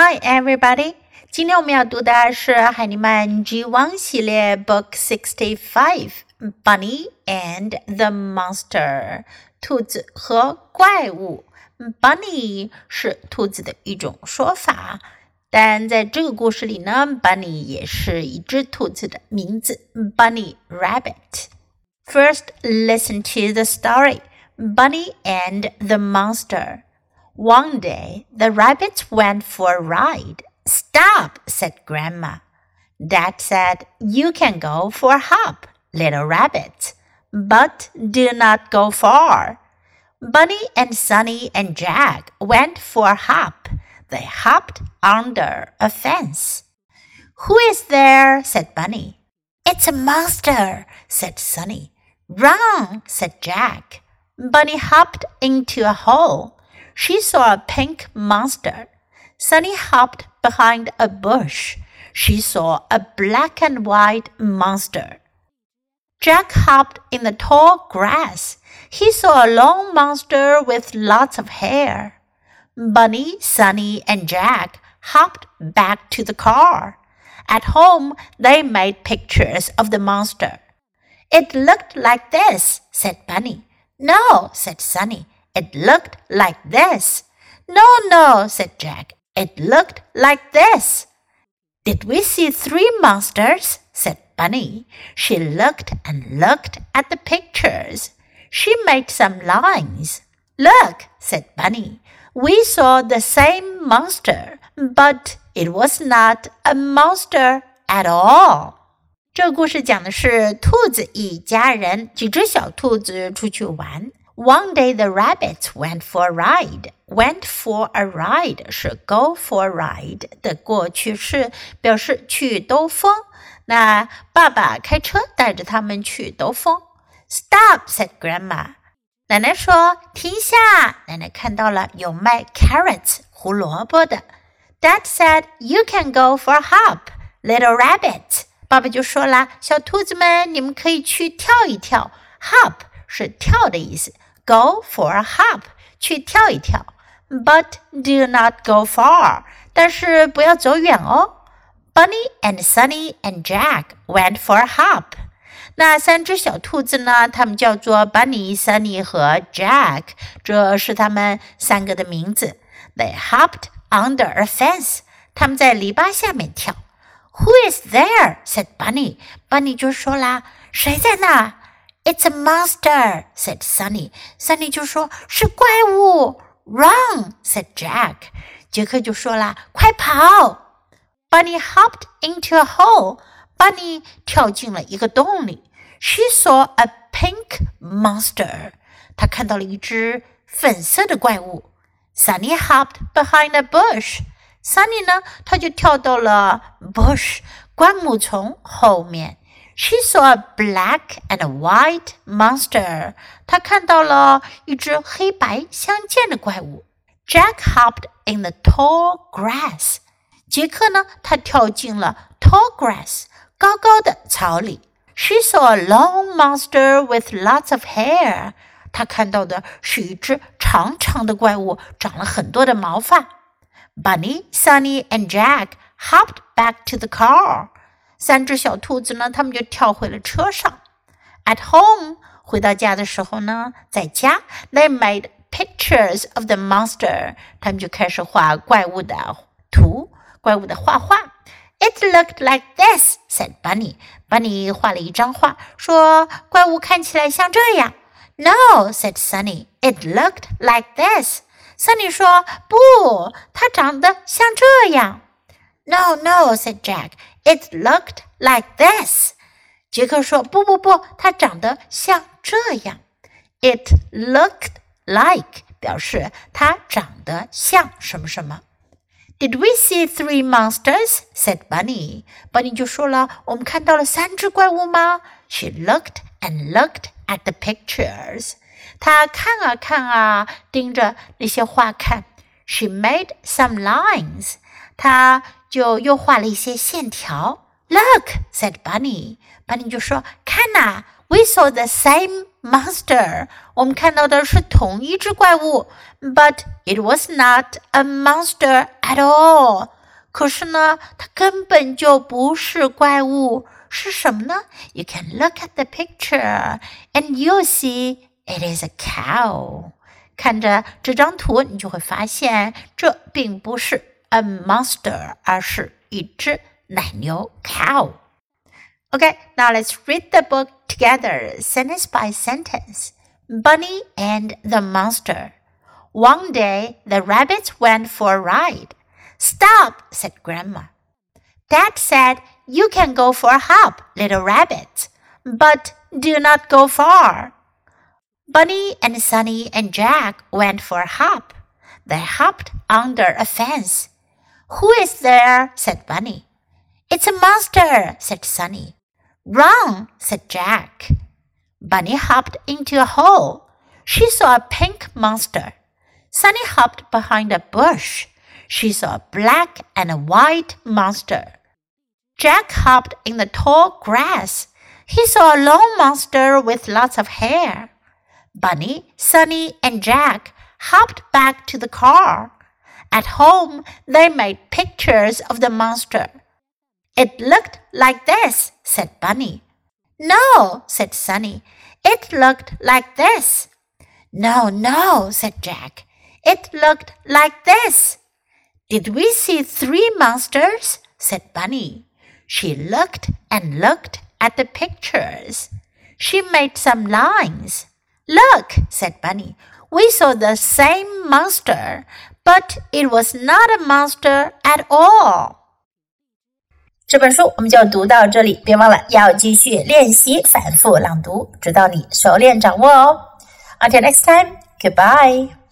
Hi, everybody！今天我们要读的是海尼曼 G One 系列 Book Sixty Five Bunny and the Monster 兔子和怪物。Bunny 是兔子的一种说法，但在这个故事里呢，Bunny 也是一只兔子的名字，Bunny Rabbit。First, listen to the story Bunny and the Monster. One day, the rabbits went for a ride. Stop, said Grandma. Dad said, You can go for a hop, little rabbit, but do not go far. Bunny and Sunny and Jack went for a hop. They hopped under a fence. Who is there? said Bunny. It's a monster, said Sunny. Run, said Jack. Bunny hopped into a hole she saw a pink monster. Sunny hopped behind a bush. She saw a black and white monster. Jack hopped in the tall grass. He saw a long monster with lots of hair. Bunny, Sunny, and Jack hopped back to the car. At home, they made pictures of the monster. It looked like this, said Bunny. No, said Sunny. It looked like this. No, no, said Jack. It looked like this. Did we see three monsters? said Bunny. She looked and looked at the pictures. She made some lines. Look, said Bunny. We saw the same monster, but it was not a monster at all. 这个故事讲的是兔子一家人，几只小兔子出去玩。 one day the rabbits went for a ride. Went for a ride 是 go for a ride 的过去式，表示去兜风。那爸爸开车带着他们去兜风。Stop said grandma. 奶奶说停下。奶奶看到了有卖 carrots 胡萝卜的。Dad said you can go for a hop, little rabbit. 爸爸就说了，小兔子们，你们可以去跳一跳。Hop 是跳的意思。 Go for a hop，去跳一跳。But do not go far，但是不要走远哦。Bunny and Sunny and Jack went for a hop。那三只小兔子呢？它们叫做 Bunny、Sunny 和 Jack，这是它们三个的名字。They hopped under a fence。他们在篱笆下面跳。Who is there? said Bunny。Bunny 就说啦：“谁在那？” It's a monster," said Sunny. Sunny 就说是怪物。Run, said Jack. 杰克就说啦，快跑！Bunny hopped into a hole. Bunny 跳进了一个洞里。She saw a pink monster. 她看到了一只粉色的怪物。Sunny hopped behind a bush. Sunny 呢，他就跳到了 bush 灌木丛后面。she saw a black and a white monster. 她看到了一只黑白相间的怪物。Jack hopped in the tall grass. 杰克呢，他跳进了 tall grass 高高的草里。She saw a long monster with lots of hair. 她看到的是一只长长的怪物，长了很多的毛发。Bunny, Sunny, and Jack hopped back to the car. 三只小兔子呢，他们就跳回了车上。At home，回到家的时候呢，在家，they made pictures of the monster，他们就开始画怪物的图，怪物的画画。It looked like this," said Bunny. Bunny 画了一张画，说怪物看起来像这样。No, said Sunny. It looked like this. Sunny 说不，它长得像这样。No, no, said Jack. It looked like this. 杰克说：“不不不，它长得像这样。” It looked like 表示它长得像什么什么。Did we see three monsters? said Bunny. Bunny 就说了：“我们看到了三只怪物吗？”She looked and looked at the pictures. 她看啊看啊，盯着那些画看。She made some lines. 她 就又画了一些线条 Look, said Bunny. Bunny 就说：“看呐，We saw the same monster. 我们看到的是同一只怪物，but it was not a monster at all. 可是呢，它根本就不是怪物，是什么呢？You can look at the picture and you'll see it is a cow. 看着这张图，你就会发现这并不是 a monster，而是一只奶牛 cow。Okay, now let's read the book together, sentence by sentence. Bunny and the monster. One day, the rabbits went for a ride. Stop, said Grandma. Dad said, You can go for a hop, little rabbit, but do not go far. Bunny and Sunny and Jack went for a hop. They hopped under a fence. who is there? said Bunny. It's a monster, said Sunny. Run, said Jack. Bunny hopped into a hole. She saw a pink monster. Sunny hopped behind a bush. She saw a black and a white monster. Jack hopped in the tall grass. He saw a long monster with lots of hair. Bunny, Sunny, and Jack hopped back to the car. At home, they made pictures of the monster. It looked like this, said Bunny. No, said Sunny. It looked like this. No, no, said Jack. It looked like this. Did we see three monsters? said Bunny. She looked and looked at the pictures. She made some lines. Look, said Bunny. We saw the same monster, but it was not a monster at all. 这本书我们就读到这里，别忘了要继续练习反复朗读，直到你熟练掌握哦。Until next time, goodbye.